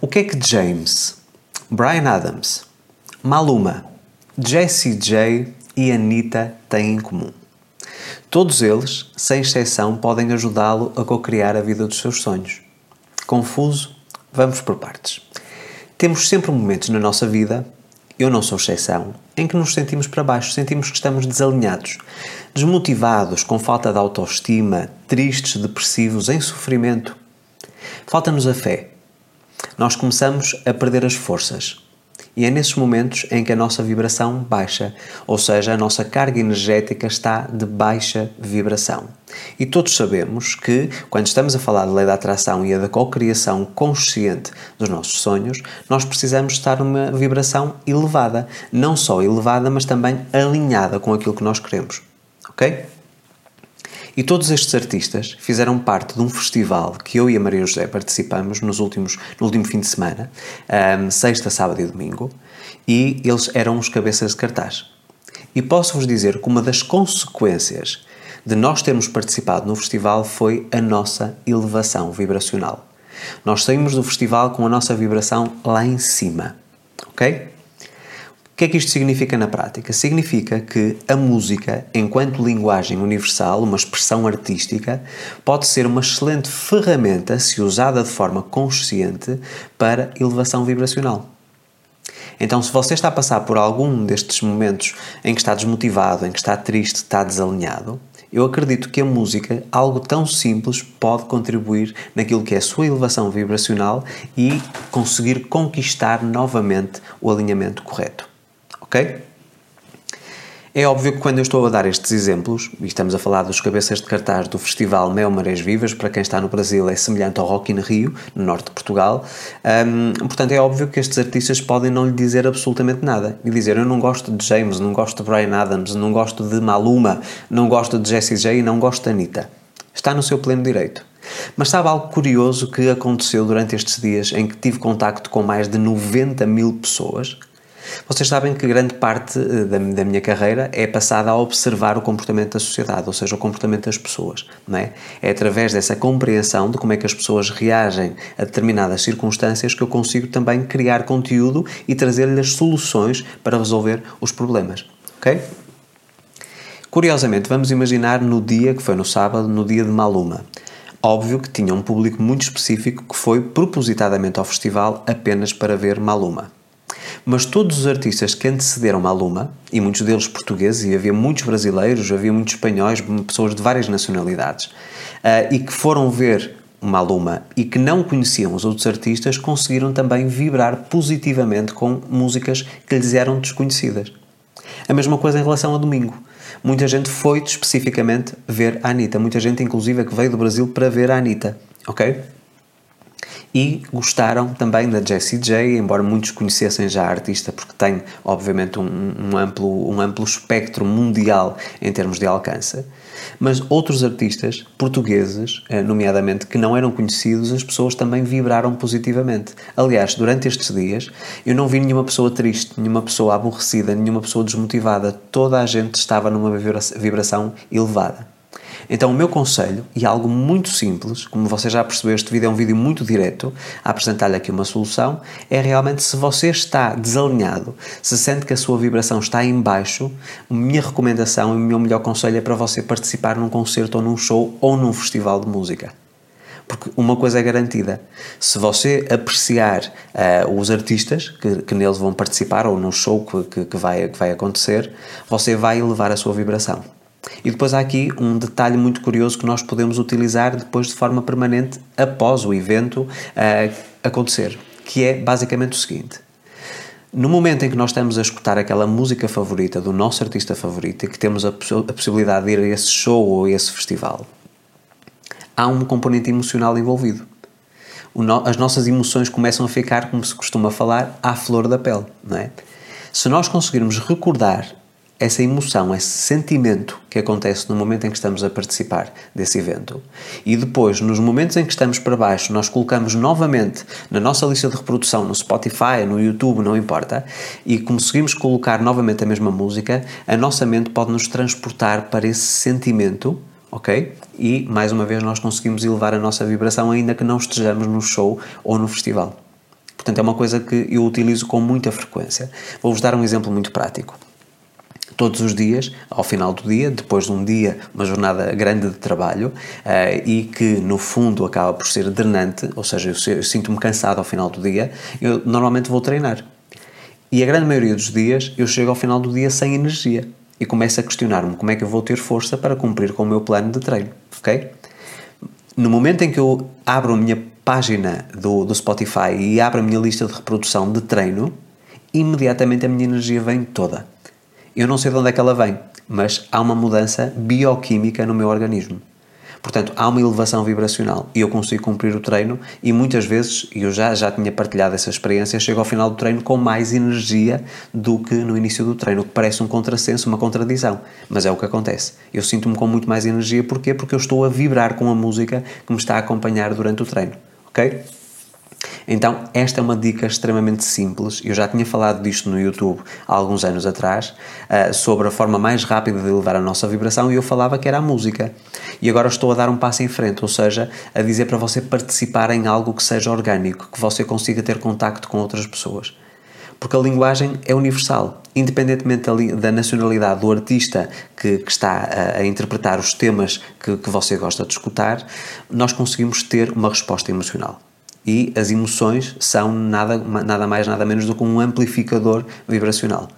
O que é que James, Brian Adams, Maluma, Jessie J e Anitta têm em comum? Todos eles, sem exceção, podem ajudá-lo a co-criar a vida dos seus sonhos. Confuso? Vamos por partes. Temos sempre momentos na nossa vida, eu não sou exceção, em que nos sentimos para baixo, sentimos que estamos desalinhados, desmotivados, com falta de autoestima, tristes, depressivos, em sofrimento. Falta-nos a fé. Nós começamos a perder as forças. E é nesses momentos em que a nossa vibração baixa, ou seja, a nossa carga energética está de baixa vibração. E todos sabemos que, quando estamos a falar da lei da atração e da cocriação consciente dos nossos sonhos, nós precisamos estar numa vibração elevada. Não só elevada, mas também alinhada com aquilo que nós queremos. Ok? E todos estes artistas fizeram parte de um festival que eu e a Maria José participamos nos últimos, no último fim de semana, um, sexta, sábado e domingo, e eles eram os cabeças de cartaz. E posso-vos dizer que uma das consequências de nós termos participado no festival foi a nossa elevação vibracional. Nós saímos do festival com a nossa vibração lá em cima, ok? Que é que isto significa na prática? Significa que a música, enquanto linguagem universal, uma expressão artística, pode ser uma excelente ferramenta, se usada de forma consciente, para elevação vibracional. Então, se você está a passar por algum destes momentos em que está desmotivado, em que está triste, está desalinhado, eu acredito que a música, algo tão simples, pode contribuir naquilo que é a sua elevação vibracional e conseguir conquistar novamente o alinhamento correto ok? É óbvio que quando eu estou a dar estes exemplos, e estamos a falar dos cabeças de cartaz do Festival Mel Marés Vivas, para quem está no Brasil é semelhante ao Rock in Rio, no norte de Portugal, um, portanto é óbvio que estes artistas podem não lhe dizer absolutamente nada. E dizer, eu não gosto de James, não gosto de Brian Adams, não gosto de Maluma, não gosto de Jessie J e não gosto de Anitta. Está no seu pleno direito. Mas sabe algo curioso que aconteceu durante estes dias em que tive contacto com mais de 90 mil pessoas vocês sabem que grande parte eh, da, da, minha carreira é passada a observar o comportamento da sociedade, ou seja, o comportamento das pessoas. Não é? é através dessa compreensão de como é que as pessoas reagem a determinadas circunstâncias que eu consigo também criar conteúdo e trazer-lhes soluções para resolver os problemas. Ok? Curiosamente, vamos imaginar no dia que foi no sábado, no dia de Maluma. Óbvio que tinha um público muito específico que foi propositadamente ao festival apenas para ver Maluma. Mas todos os artistas que antecederam Maluma, e muitos deles portugueses, e havia muitos brasileiros, havia muitos espanhóis, pessoas de várias nacionalidades, uh, e que foram ver Maluma e que não conheciam os outros artistas, conseguiram também vibrar positivamente com músicas que lhes eram desconhecidas. A mesma coisa em relação a domingo. Muita gente foi especificamente ver a Anitta. Muita gente, inclusive, que veio do Brasil para ver a Anitta. Ok? E gostaram também da Jessie J, embora muitos conhecessem já a artista, porque tem, obviamente, um, um, amplo, um amplo espectro mundial em termos de alcance. Mas outros artistas portugueses, eh, nomeadamente, que não eram conhecidos, as pessoas também vibraram positivamente. Aliás, durante estes dias, eu não vi nenhuma pessoa triste, nenhuma pessoa aborrecida, nenhuma pessoa desmotivada. Toda a gente estava numa vibração elevada. Então, o meu conselho, e algo muito simples, como você já percebeu, este vídeo é um vídeo muito direto, a apresentar-lhe aqui uma solução, é realmente se você está desalinhado, se sente que a sua vibração está em baixo, minha recomendação e o meu melhor conselho é para você participar num concerto ou num show ou num festival de música. Porque uma coisa é garantida: se você apreciar uh, os artistas que, que neles vão participar ou no show que, que, vai, que vai acontecer, você vai elevar a sua vibração. E depois há aqui um detalhe muito curioso que nós podemos utilizar depois de forma permanente após o evento uh, acontecer, que é basicamente o seguinte. No momento em que nós estamos a escutar aquela música favorita do nosso artista favorito e que temos a, a possibilidade de ir a esse show ou a esse festival, há um componente emocional envolvido. As nossas emoções começam a ficar, como se costuma falar, à flor da pele, não é? Se nós conseguirmos recordar essa emoção, esse sentimento que acontece no momento em que estamos a participar desse evento. E depois, nos momentos em que estamos para baixo, nós colocamos novamente na nossa lista de reprodução, no Spotify, no YouTube, não importa, e conseguimos colocar novamente a mesma música, a nossa mente pode nos transportar para esse sentimento, ok? E, mais uma vez, nós conseguimos elevar a nossa vibração ainda que não estejamos no show ou no festival. Portanto, é uma coisa que eu utilizo com muita frequência. Vou-vos dar um exemplo muito prático todos os dias, ao final do dia, depois de um dia, uma jornada grande de trabalho uh, e que no fundo acaba por ser drenante, ou seja, eu, eu sinto-me cansado ao final do dia, eu normalmente vou treinar. E a grande maioria dos dias eu chego ao final do dia sem energia e começo a questionar-me como é que eu vou ter força para cumprir com o meu plano de treino, ok? No momento em que eu abro a minha página do, do Spotify e abro a minha lista de reprodução de treino, imediatamente a minha energia vem toda. Eu não sei de onde é que ela vem, mas há uma mudança bioquímica no meu organismo. Portanto, há uma elevação vibracional e eu consigo cumprir o treino e muitas vezes, e eu já, já tinha partilhado essa experiência, chego ao final do treino com mais energia do que no início do treino, o que parece um contrassenso, uma contradição, mas é o que acontece. Eu sinto-me com muito mais energia, porquê? Porque eu estou a vibrar com a música que me está a acompanhar durante o treino, ok? Então, esta é uma dica extremamente simples. Eu já tinha falado disto no YouTube há alguns anos atrás, uh, sobre a forma mais rápida de elevar a nossa vibração, e eu falava que era a música. E agora estou a dar um passo em frente, ou seja, a dizer para você participar em algo que seja orgânico, que você consiga ter contacto com outras pessoas. Porque a linguagem é universal, independentemente da nacionalidade do artista que, que está a, a, interpretar os temas que, que você gosta de escutar, nós conseguimos ter uma resposta emocional e as emoções são nada, nada mais, nada menos do que um amplificador vibracional.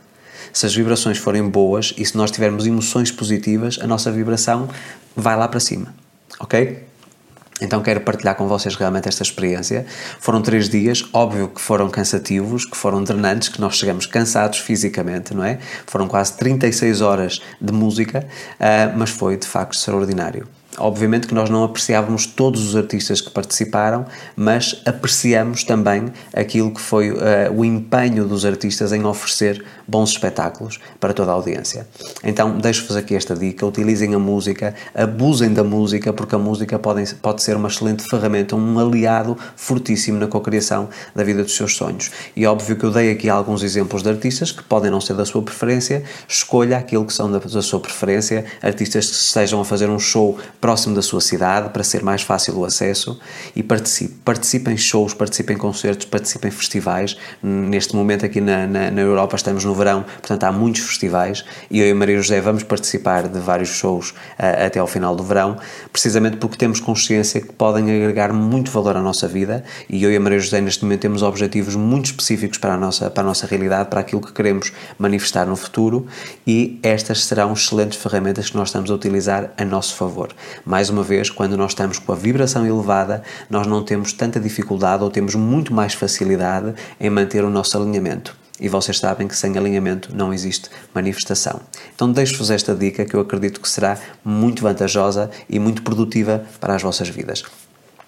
Se as vibrações forem boas e se nós tivermos emoções positivas, a nossa vibração vai lá para cima. Ok? Então quero partilhar com vocês realmente esta experiência. Foram três dias, óbvio que foram cansativos, que foram drenantes, que nós chegamos cansados fisicamente, não é? Foram quase 36 horas de música, uh, mas foi de facto extraordinário. Obviamente que nós não apreciávamos todos os artistas que participaram, mas apreciamos também aquilo que foi uh, o empenho dos artistas em oferecer bons espetáculos para toda a audiência. Então, deixo-vos aqui esta dica: utilizem a música, abusem da música, porque a música pode, pode ser uma excelente ferramenta, um aliado fortíssimo na cocriação da vida dos seus sonhos. E óbvio que eu dei aqui alguns exemplos de artistas que podem não ser da sua preferência, escolha aquilo que são da, da sua preferência, artistas que estejam a fazer um show próximo da sua cidade para ser mais fácil o acesso e participe. Participe em shows, participe em concertos, participe em festivais. Neste momento aqui na, na, na Europa estamos no verão, portanto há muitos festivais e eu e Maria José vamos participar de vários shows uh, até ao final do verão, precisamente porque temos consciência que podem agregar muito valor à nossa vida e eu e a Maria José neste momento temos objetivos muito específicos para a nossa, para a nossa realidade, para aquilo que queremos manifestar no futuro e estas serão excelentes ferramentas que nós estamos a utilizar a nosso favor. Mais uma vez, quando nós estamos com a vibração elevada, nós não temos tanta dificuldade ou temos muito mais facilidade em manter o nosso alinhamento. E vocês sabem que sem alinhamento não existe manifestação. Então deixo-vos esta dica que eu acredito que será muito vantajosa e muito produtiva para as vossas vidas.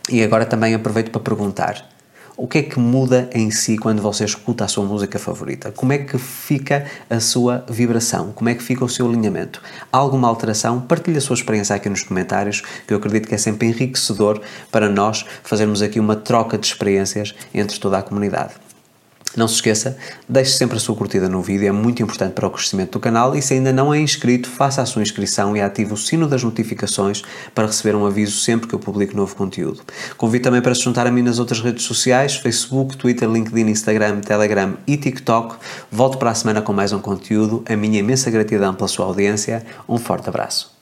E agora também aproveito para perguntar: o que é que muda em si quando você escuta a sua música favorita? Como é que fica a sua vibração? Como é que fica o seu alinhamento? Alguma alteração? Partilhe a sua experiência aqui nos comentários, que eu acredito que é sempre enriquecedor para nós fazermos aqui uma troca de experiências entre toda a comunidade. Não se esqueça, deixe sempre a sua curtida no vídeo, é muito importante para o crescimento do canal e se ainda não é inscrito, faça a sua inscrição e ative o sino das notificações para receber um aviso sempre que eu publico novo conteúdo. Convido também para se juntar a mim nas outras redes sociais, Facebook, Twitter, LinkedIn, Instagram, Telegram e TikTok. Volto para a semana com mais um conteúdo. A minha imensa gratidão pela sua audiência. Um forte abraço.